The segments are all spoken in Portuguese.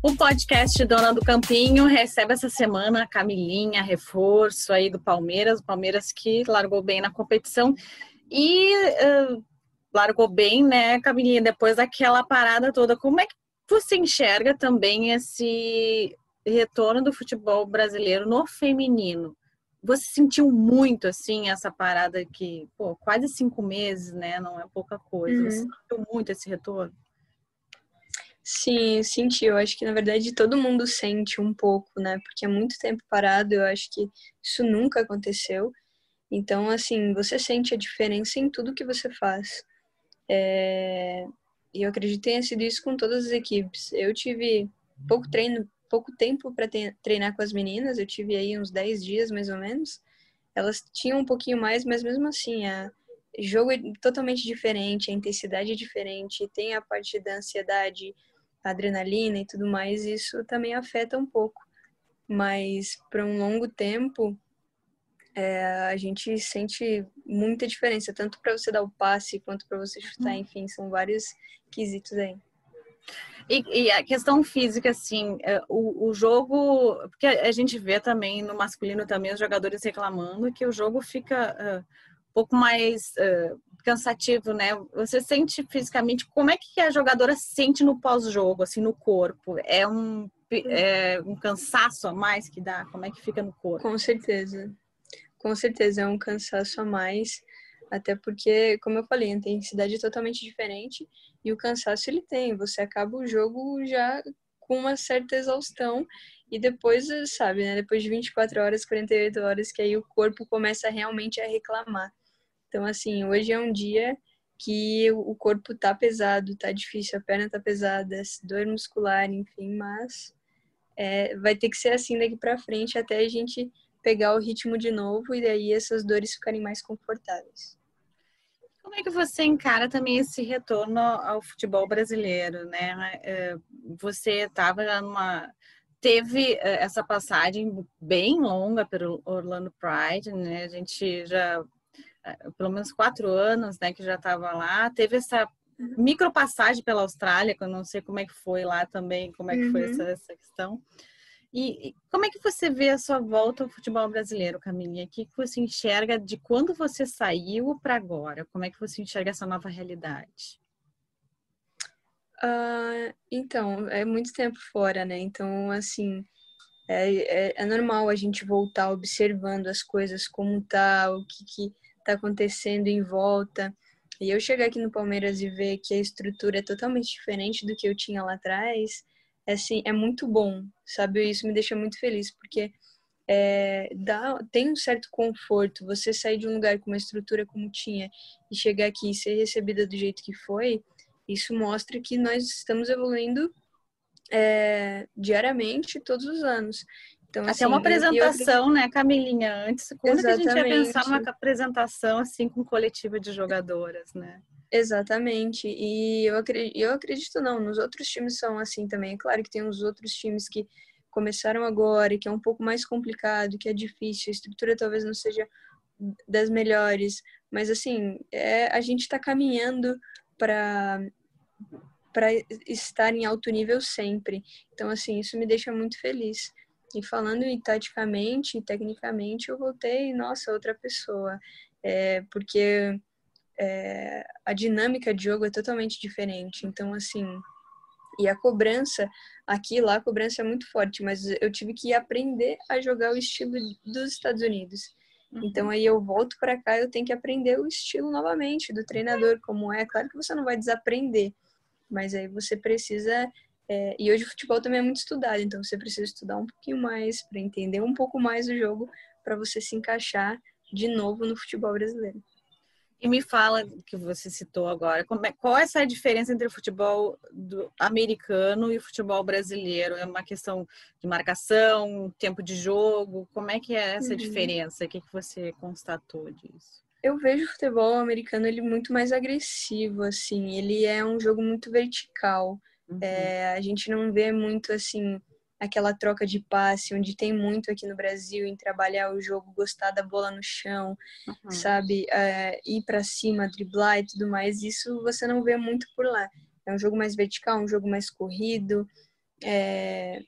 O podcast Dona do Campinho recebe essa semana a Camilinha, reforço aí do Palmeiras, o Palmeiras que largou bem na competição e uh, largou bem, né, Camilinha, depois daquela parada toda. Como é que você enxerga também esse retorno do futebol brasileiro no feminino? Você sentiu muito, assim, essa parada que, pô, quase cinco meses, né, não é pouca coisa. Uhum. Você sentiu muito esse retorno? Sim, senti. Eu acho que na verdade todo mundo sente um pouco, né? Porque é muito tempo parado. Eu acho que isso nunca aconteceu. Então, assim, você sente a diferença em tudo que você faz. É... E eu acredito que tenha sido isso com todas as equipes. Eu tive pouco treino, pouco tempo para treinar com as meninas. Eu tive aí uns 10 dias mais ou menos. Elas tinham um pouquinho mais, mas mesmo assim, a jogo é totalmente diferente, a intensidade é diferente, tem a parte da ansiedade, adrenalina e tudo mais, isso também afeta um pouco. Mas para um longo tempo, é, a gente sente muita diferença, tanto para você dar o passe quanto para você chutar, uhum. enfim, são vários quesitos aí. E, e, a questão física, assim, é, o, o jogo, porque a gente vê também no masculino também os jogadores reclamando que o jogo fica uh, um pouco mais uh, cansativo, né? Você sente fisicamente, como é que a jogadora sente no pós-jogo, assim, no corpo? É um, é um cansaço a mais que dá? Como é que fica no corpo? Com certeza. Com certeza é um cansaço a mais, até porque, como eu falei, a intensidade é totalmente diferente e o cansaço ele tem. Você acaba o jogo já com uma certa exaustão e depois, sabe, né? Depois de 24 horas, 48 horas, que aí o corpo começa realmente a reclamar. Então, assim, hoje é um dia que o corpo tá pesado, tá difícil, a perna tá pesada, dor muscular, enfim, mas é, vai ter que ser assim daqui para frente até a gente pegar o ritmo de novo e daí essas dores ficarem mais confortáveis. Como é que você encara também esse retorno ao futebol brasileiro, né? É, você estava numa teve é, essa passagem bem longa pelo Orlando Pride, né? A gente já pelo menos quatro anos, né, que já estava lá. Teve essa uhum. micropassagem pela Austrália, que eu não sei como é que foi lá também, como é que uhum. foi essa, essa questão. E, e, como é que você vê a sua volta ao futebol brasileiro, Camilinha? O que, que você enxerga de quando você saiu para agora? Como é que você enxerga essa nova realidade? Uh, então, é muito tempo fora, né? Então, assim, é, é, é, normal a gente voltar observando as coisas como tá, o que, que está acontecendo em volta. E eu chegar aqui no Palmeiras e ver que a estrutura é totalmente diferente do que eu tinha lá atrás, é, assim, é muito bom, sabe? Isso me deixa muito feliz, porque é, dá, tem um certo conforto. Você sair de um lugar com uma estrutura como tinha e chegar aqui e ser recebida do jeito que foi, isso mostra que nós estamos evoluindo é, diariamente, todos os anos. Então, Até assim, uma apresentação, né, Camilinha? Antes, quando a gente ia pensar numa apresentação assim com coletiva de jogadoras, né? Exatamente. E eu acredito, eu acredito não, nos outros times são assim também. É claro que tem uns outros times que começaram agora e que é um pouco mais complicado, que é difícil, a estrutura talvez não seja das melhores, mas assim, é, a gente está caminhando para para estar em alto nível sempre. Então assim, isso me deixa muito feliz. E falando em taticamente e tecnicamente, eu voltei, nossa, outra pessoa. É, porque é, a dinâmica de jogo é totalmente diferente. Então, assim, e a cobrança, aqui lá a cobrança é muito forte, mas eu tive que aprender a jogar o estilo dos Estados Unidos. Uhum. Então aí eu volto para cá, eu tenho que aprender o estilo novamente do treinador, como é. Claro que você não vai desaprender, mas aí você precisa é, e hoje o futebol também é muito estudado, então você precisa estudar um pouquinho mais para entender um pouco mais o jogo para você se encaixar de novo no futebol brasileiro. E me fala que você citou agora, é, qual é essa diferença entre o futebol americano e o futebol brasileiro? É uma questão de marcação, tempo de jogo? Como é que é essa uhum. diferença? O que, que você constatou disso? Eu vejo o futebol americano ele muito mais agressivo, assim. Ele é um jogo muito vertical. Uhum. É, a gente não vê muito assim aquela troca de passe, onde tem muito aqui no Brasil em trabalhar o jogo, gostar da bola no chão, uhum. sabe? É, ir para cima, driblar e tudo mais. Isso você não vê muito por lá. É um jogo mais vertical, um jogo mais corrido. é,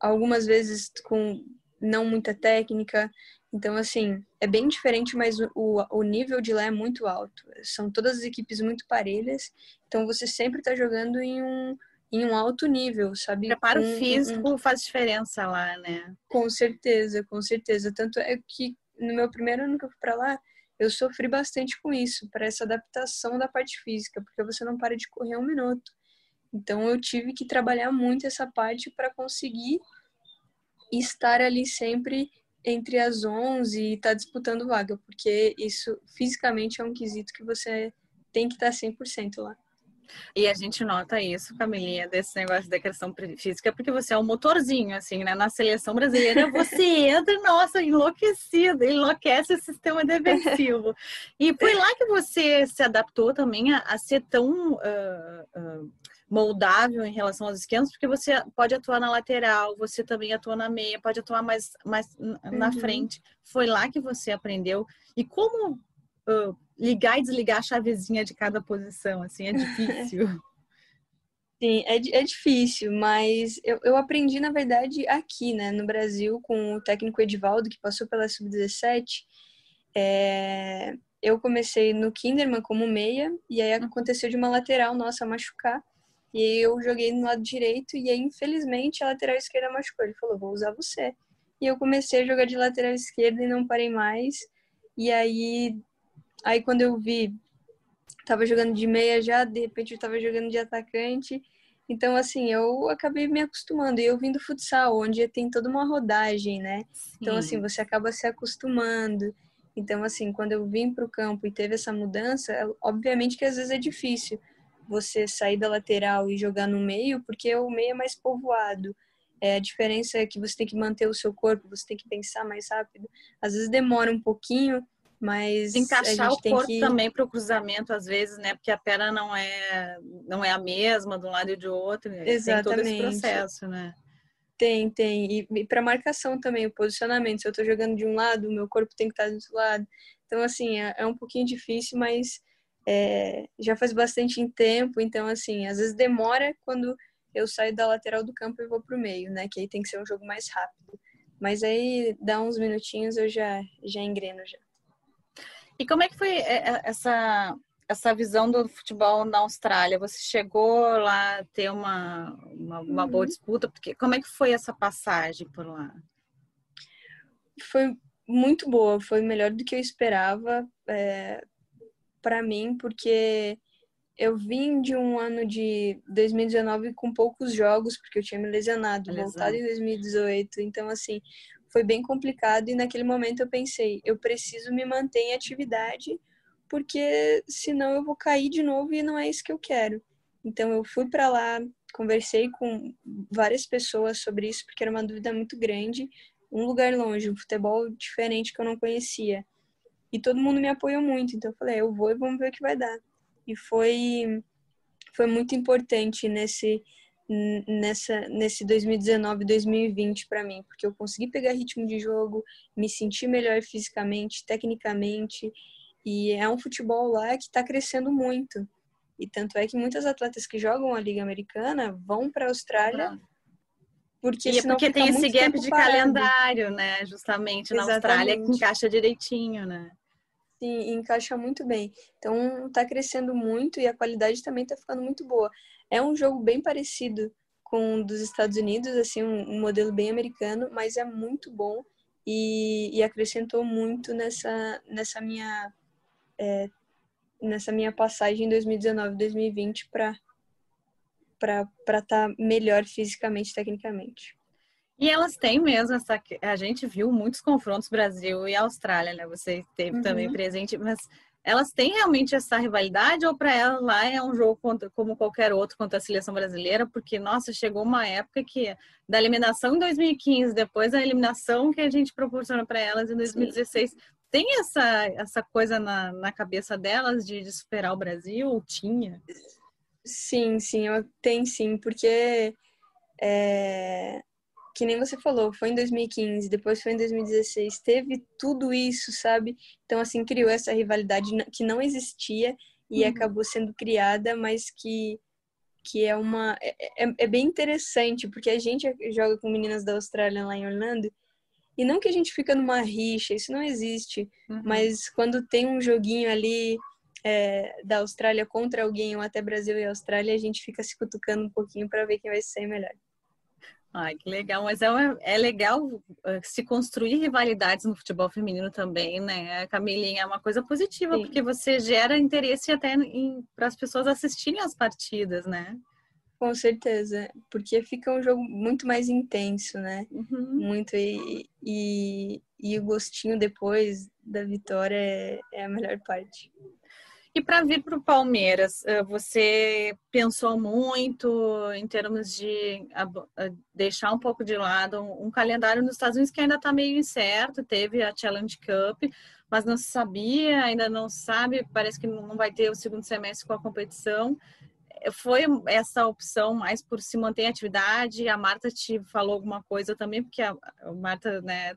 algumas vezes com não muita técnica. Então, assim, é bem diferente, mas o, o nível de lá é muito alto. São todas as equipes muito parelhas, então você sempre está jogando em um, em um alto nível, sabe? Preparo um, físico um, faz diferença lá, né? Com certeza, com certeza. Tanto é que no meu primeiro ano que eu fui para lá, eu sofri bastante com isso, para essa adaptação da parte física, porque você não para de correr um minuto. Então eu tive que trabalhar muito essa parte para conseguir estar ali sempre entre as 11 e estar tá disputando vaga, porque isso fisicamente é um quesito que você tem que estar tá 100% lá. E a gente nota isso, Camilinha, desse negócio da questão física, porque você é um motorzinho, assim, né? Na seleção brasileira, você entra, nossa, enlouquecida, enlouquece o sistema defensivo. E foi lá que você se adaptou também a, a ser tão uh, uh, moldável em relação aos esquemas, porque você pode atuar na lateral, você também atua na meia, pode atuar mais, mais na uhum. frente. Foi lá que você aprendeu. E como uh, ligar e desligar a chavezinha de cada posição, assim, é difícil. Sim, é, é difícil, mas eu, eu aprendi, na verdade, aqui, né, no Brasil, com o técnico Edivaldo, que passou pela Sub-17. É, eu comecei no Kinderman como meia, e aí uhum. aconteceu de uma lateral nossa machucar. E eu joguei no lado direito e aí, infelizmente, a lateral esquerda machucou. Ele falou, vou usar você. E eu comecei a jogar de lateral esquerda e não parei mais. E aí, aí quando eu vi, tava jogando de meia já, de repente eu tava jogando de atacante. Então, assim, eu acabei me acostumando. E eu vim do futsal, onde tem toda uma rodagem, né? Sim. Então, assim, você acaba se acostumando. Então, assim, quando eu vim para o campo e teve essa mudança, obviamente que às vezes é difícil você sair da lateral e jogar no meio, porque o meio é mais povoado. É, a diferença é que você tem que manter o seu corpo, você tem que pensar mais rápido. Às vezes demora um pouquinho, mas encaixar o corpo que... também para o cruzamento às vezes, né? Porque a perna não é não é a mesma de um lado e de outro. Exatamente. Tem todo esse processo, né? Tem, tem. E, e para marcação também, o posicionamento. Se eu estou jogando de um lado, o meu corpo tem que estar do outro lado. Então, assim, é, é um pouquinho difícil, mas é, já faz bastante tempo, então assim, às vezes demora quando eu saio da lateral do campo e vou pro meio, né? Que aí tem que ser um jogo mais rápido. Mas aí dá uns minutinhos eu já já engreno já. E como é que foi é, é, essa essa visão do futebol na Austrália? Você chegou lá a ter uma, uma, uma uhum. boa disputa? Porque como é que foi essa passagem por lá? Foi muito boa, foi melhor do que eu esperava. É, para mim, porque eu vim de um ano de 2019 com poucos jogos, porque eu tinha me lesionado, Lesão. voltado em 2018. Então, assim, foi bem complicado. E naquele momento eu pensei, eu preciso me manter em atividade, porque senão eu vou cair de novo e não é isso que eu quero. Então, eu fui para lá, conversei com várias pessoas sobre isso, porque era uma dúvida muito grande. Um lugar longe, um futebol diferente que eu não conhecia. E todo mundo me apoiou muito. Então eu falei, eu vou e vamos ver o que vai dar. E foi foi muito importante nesse nessa nesse 2019, 2020 para mim, porque eu consegui pegar ritmo de jogo, me sentir melhor fisicamente, tecnicamente, e é um futebol lá que está crescendo muito. E tanto é que muitas atletas que jogam a Liga Americana vão para a Austrália porque, e é porque tem esse gap de parado. calendário, né? Justamente na Exatamente. Austrália que encaixa direitinho, né? Sim, encaixa muito bem. Então tá crescendo muito e a qualidade também tá ficando muito boa. É um jogo bem parecido com o dos Estados Unidos, assim, um, um modelo bem americano, mas é muito bom e, e acrescentou muito nessa, nessa minha é, nessa minha passagem em 2019, 2020 para para estar tá melhor fisicamente, tecnicamente. E elas têm mesmo essa. A gente viu muitos confrontos Brasil e Austrália, né? Você esteve uhum. também presente, mas elas têm realmente essa rivalidade ou para elas lá é um jogo contra, como qualquer outro contra a seleção brasileira? Porque, nossa, chegou uma época que da eliminação em 2015, depois a eliminação que a gente proporciona para elas em 2016. Sim. Tem essa, essa coisa na, na cabeça delas de, de superar o Brasil? Ou tinha? Sim, sim, tem sim, porque é, que nem você falou, foi em 2015, depois foi em 2016, teve tudo isso, sabe? Então, assim, criou essa rivalidade que não existia e uhum. acabou sendo criada, mas que, que é uma é, é, é, bem interessante porque a gente joga com meninas da Austrália lá em Orlando e não que a gente fica numa rixa isso não existe uhum. mas quando tem um joguinho ali é, da Austrália contra alguém ou até Brasil e Austrália a gente fica se cutucando um pouquinho para ver quem vai ser melhor Ai, que legal, mas é, é legal eh, se construir rivalidades no futebol feminino também, né? A Camilinha é uma coisa positiva, Sim. porque você gera interesse até para as pessoas assistirem as partidas, né? Com certeza, porque fica um jogo muito mais intenso, né? Uhum. Muito, e, e, e, o gostinho depois da vitória é, é a melhor parte. E para vir para o Palmeiras, você pensou muito em termos de deixar um pouco de lado um calendário nos Estados Unidos que ainda está meio incerto, teve a Challenge Cup, mas não se sabia, ainda não sabe, parece que não vai ter o segundo semestre com a competição. Foi essa opção mais por se manter em atividade? A Marta te falou alguma coisa também, porque a Marta, né,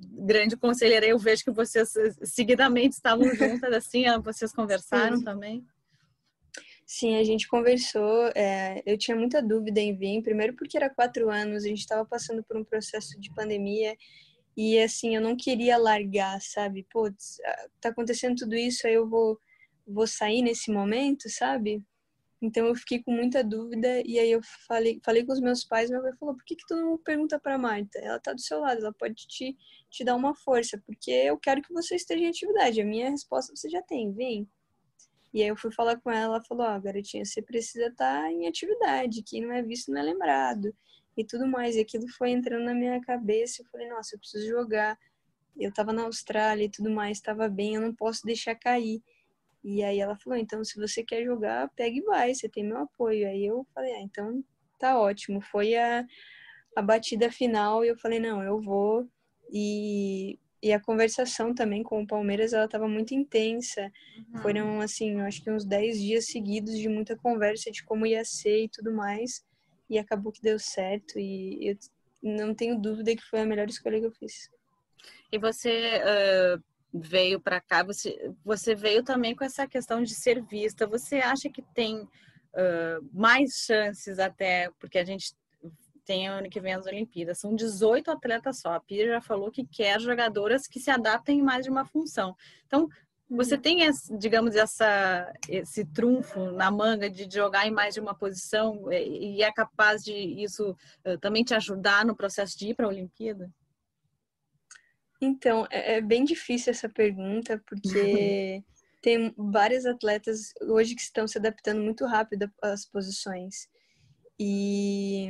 grande conselheira, eu vejo que vocês seguidamente estavam juntas, assim, vocês conversaram Sim. também? Sim, a gente conversou. É, eu tinha muita dúvida em vir, primeiro porque era quatro anos, a gente estava passando por um processo de pandemia e assim eu não queria largar, sabe? Putz, tá acontecendo tudo isso, aí eu vou vou sair nesse momento, sabe? Então eu fiquei com muita dúvida e aí eu falei, falei com os meus pais, meu pai falou: "Por que que tu não pergunta para Marta? Ela tá do seu lado, ela pode te te dar uma força, porque eu quero que você esteja em atividade. A minha resposta você já tem, vem". E aí eu fui falar com ela, ela falou: "Ó, oh, garotinha, você precisa estar tá em atividade, quem não é visto não é lembrado" e tudo mais. E aquilo foi entrando na minha cabeça, eu falei: "Nossa, eu preciso jogar". Eu tava na Austrália e tudo mais, estava bem, eu não posso deixar cair. E aí ela falou, então se você quer jogar, pega e vai, você tem meu apoio. Aí eu falei, ah, então tá ótimo. Foi a, a batida final e eu falei, não, eu vou. E, e a conversação também com o Palmeiras, ela tava muito intensa. Uhum. Foram, assim, acho que uns 10 dias seguidos de muita conversa de como ia ser e tudo mais. E acabou que deu certo e eu não tenho dúvida que foi a melhor escolha que eu fiz. E você uh, veio para cá, você, você veio também com essa questão de ser vista. Você acha que tem uh, mais chances até, porque a gente tem ano que vem as Olimpíadas, são 18 atletas só. A Pia já falou que quer jogadoras que se adaptem em mais de uma função. Então, você uhum. tem, digamos, essa, esse trunfo na manga de jogar em mais de uma posição e é capaz de isso também te ajudar no processo de ir para a Olimpíada? Então, é, é bem difícil essa pergunta, porque tem vários atletas hoje que estão se adaptando muito rápido às posições. E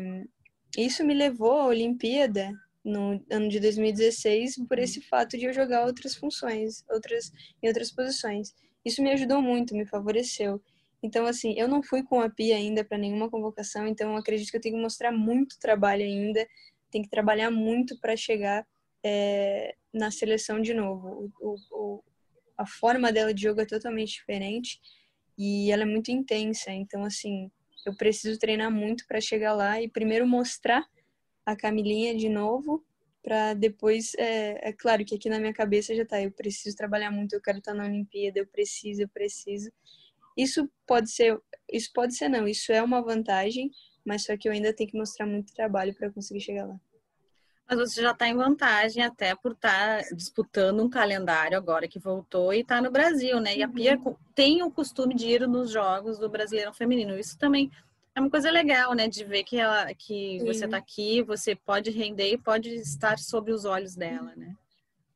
isso me levou à Olimpíada no ano de 2016 por esse fato de eu jogar outras funções, outras em outras posições. Isso me ajudou muito, me favoreceu. Então, assim, eu não fui com a Pia ainda para nenhuma convocação, então acredito que eu tenho que mostrar muito trabalho ainda, tenho que trabalhar muito para chegar é, na seleção de novo. O, o, a forma dela de jogo é totalmente diferente e ela é muito intensa. Então, assim, eu preciso treinar muito para chegar lá e primeiro mostrar a Camilinha de novo para depois é, é, claro que aqui na minha cabeça já tá eu preciso trabalhar muito eu quero estar na Olimpíada eu preciso eu preciso isso pode ser isso pode ser não isso é uma vantagem mas só que eu ainda tenho que mostrar muito trabalho para conseguir chegar lá mas você já está em vantagem até por estar tá disputando um calendário agora que voltou e está no Brasil, né? E a Pia uhum. tem o costume de ir nos jogos do Brasileirão Feminino. Isso também é uma coisa legal, né? De ver que, ela, que você está aqui, você pode render e pode estar sob os olhos dela, né?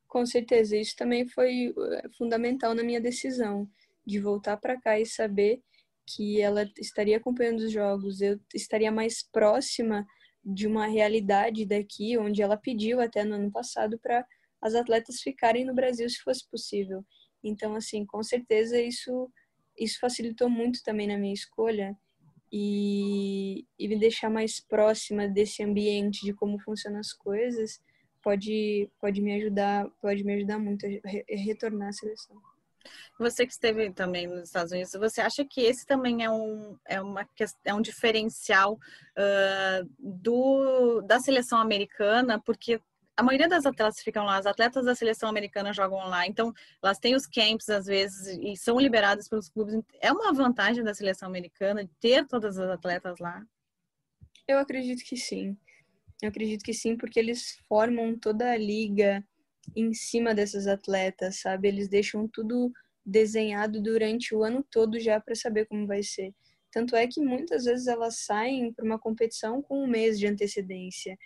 Com certeza. Isso também foi eh, fundamental na minha decisão de voltar para cá e saber que ela estaria acompanhando os jogos, eu estaria mais próxima de uma realidade daqui, onde ela pediu até no ano passado para as atletas ficarem no Brasil se fosse possível. Então, assim, com certeza isso isso facilitou muito também na minha escolha e, e me deixar mais próxima desse ambiente de como funcionam as coisas pode pode me ajudar pode me ajudar muito a retornar à seleção. Você que esteve também nos Estados Unidos, você acha que esse também é um, é uma, é um diferencial uh, do, da seleção americana? Porque a maioria das atletas ficam lá, as atletas da seleção americana jogam lá, então elas têm os camps às vezes e são liberadas pelos clubes. É uma vantagem da seleção americana ter todas as atletas lá? Eu acredito que sim. Eu acredito que sim, porque eles formam toda a liga em cima dessas atletas, sabe? Eles deixam tudo desenhado durante o ano todo já para saber como vai ser. Tanto é que muitas vezes elas saem para uma competição com um mês de antecedência.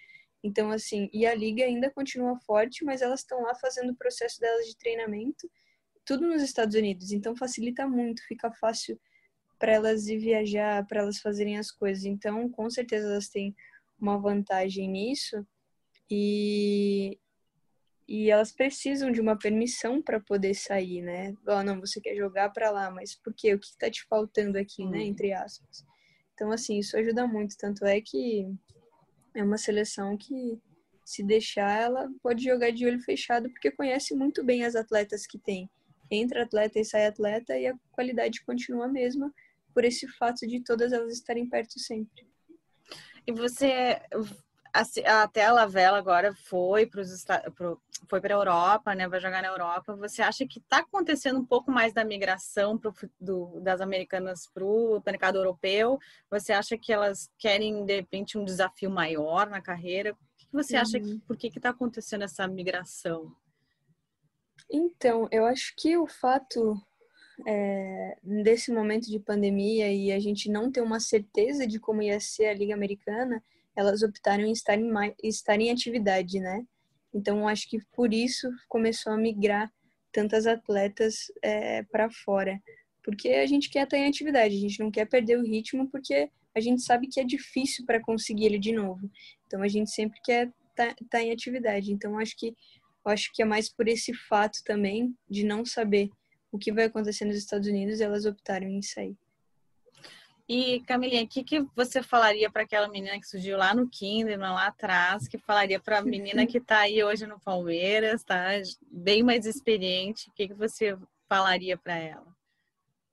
Então, assim, e a liga ainda continua forte, mas elas estão lá fazendo o processo delas de treinamento, tudo nos Estados Unidos. Então, facilita muito, fica fácil para elas ir viajar, para elas fazerem as coisas. Então, com certeza elas têm uma vantagem nisso. E, e elas precisam de uma permissão para poder sair, né? Oh, não, você quer jogar para lá, mas por quê? O que está te faltando aqui, né? Entre aspas. Então, assim, isso ajuda muito. Tanto é que é uma seleção que, se deixar, ela pode jogar de olho fechado, porque conhece muito bem as atletas que tem. Entra atleta e sai atleta e a qualidade continua a mesma, por esse fato de todas elas estarem perto sempre. E você até a Lavela agora foi para pro, foi para a Europa, né? Vai jogar na Europa. Você acha que está acontecendo um pouco mais da migração pro, do, das americanas para o mercado europeu? Você acha que elas querem de repente um desafio maior na carreira? O que você uhum. acha? Que, por que está acontecendo essa migração? Então, eu acho que o fato é, desse momento de pandemia e a gente não ter uma certeza de como ia ser a Liga Americana, elas optaram em estar em, estar em atividade, né? Então, acho que por isso começou a migrar tantas atletas é, para fora. Porque a gente quer estar em atividade, a gente não quer perder o ritmo, porque a gente sabe que é difícil para conseguir ele de novo. Então, a gente sempre quer estar tá, tá em atividade. Então, acho que acho que é mais por esse fato também de não saber o que vai acontecer nos Estados Unidos, elas optaram em sair. E, Camilinha, o que, que você falaria para aquela menina que surgiu lá no Kinderman, lá atrás, que falaria para a menina que está aí hoje no Palmeiras, tá bem mais experiente, o que, que você falaria para ela?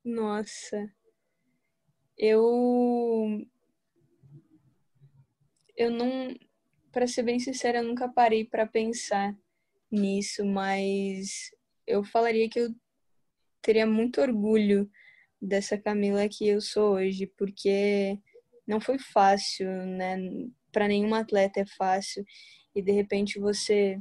Nossa, eu. Eu não. Para ser bem sincera, eu nunca parei para pensar nisso, mas eu falaria que eu teria muito orgulho dessa Camila que eu sou hoje, porque não foi fácil, né? Para nenhuma atleta é fácil. E de repente você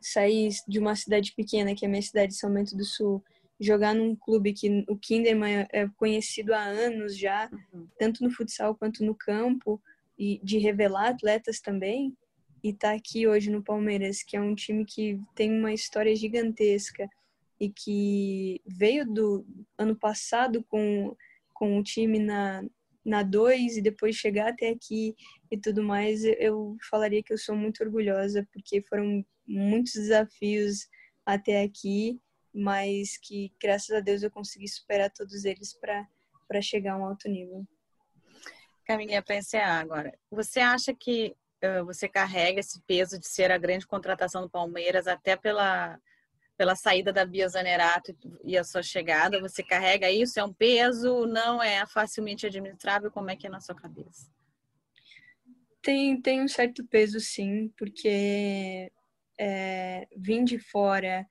sair de uma cidade pequena, que é a minha cidade, São Bento do Sul, jogar num clube que o Kinderman é conhecido há anos já, uhum. tanto no futsal quanto no campo, e de revelar atletas também, e tá aqui hoje no Palmeiras, que é um time que tem uma história gigantesca, e que veio do ano passado com, com o time na, na 2 e depois chegar até aqui e tudo mais, eu falaria que eu sou muito orgulhosa, porque foram muitos desafios até aqui, mas que graças a Deus eu consegui superar todos eles para chegar a um alto nível. Camila, encerrar agora, você acha que uh, você carrega esse peso de ser a grande contratação do Palmeiras até pela pela saída da Bia Zanerato e a sua chegada, você carrega isso? É um peso? Não é facilmente administrável? Como é que é na sua cabeça? Tem, tem um certo peso, sim, porque é, vim de fora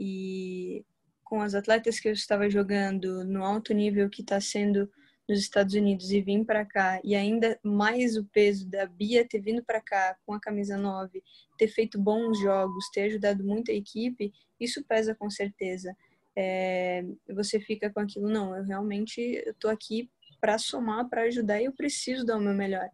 e com as atletas que eu estava jogando no alto nível que está sendo nos Estados Unidos e vim para cá e ainda mais o peso da Bia ter vindo para cá com a camisa 9, ter feito bons jogos, ter ajudado muito a equipe, isso pesa com certeza. É, você fica com aquilo, não, eu realmente estou aqui para somar, para ajudar e eu preciso dar o meu melhor.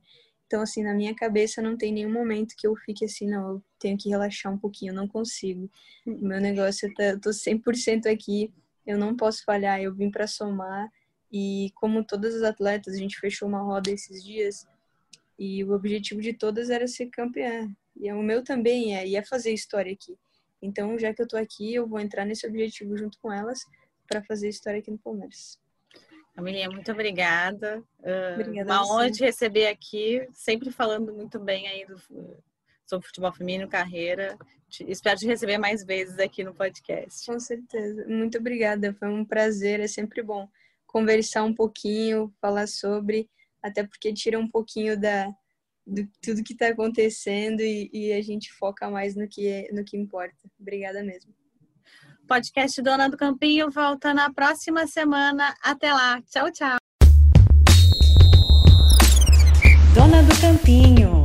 Então, assim, na minha cabeça não tem nenhum momento que eu fique assim, não, eu tenho que relaxar um pouquinho, eu não consigo. O meu negócio, tá, eu tô 100% aqui, eu não posso falhar, eu vim para somar e como todas as atletas, a gente fechou uma roda esses dias e o objetivo de todas era ser campeã. E o meu também é, e é fazer história aqui. Então, já que eu tô aqui, eu vou entrar nesse objetivo junto com elas para fazer história aqui no Palmeiras. Camilinha, muito obrigada. Ah, obrigada uma honra te receber aqui, sempre falando muito bem aí do, sobre futebol feminino, carreira. Te, espero te receber mais vezes aqui no podcast. Com certeza. Muito obrigada. Foi um prazer. É sempre bom conversar um pouquinho, falar sobre, até porque tira um pouquinho da, do tudo que está acontecendo e, e, a gente foca mais no que, é, no que importa. Obrigada mesmo. Podcast Dona do Campinho volta na próxima semana. Até lá. Tchau, tchau. Dona do Campinho.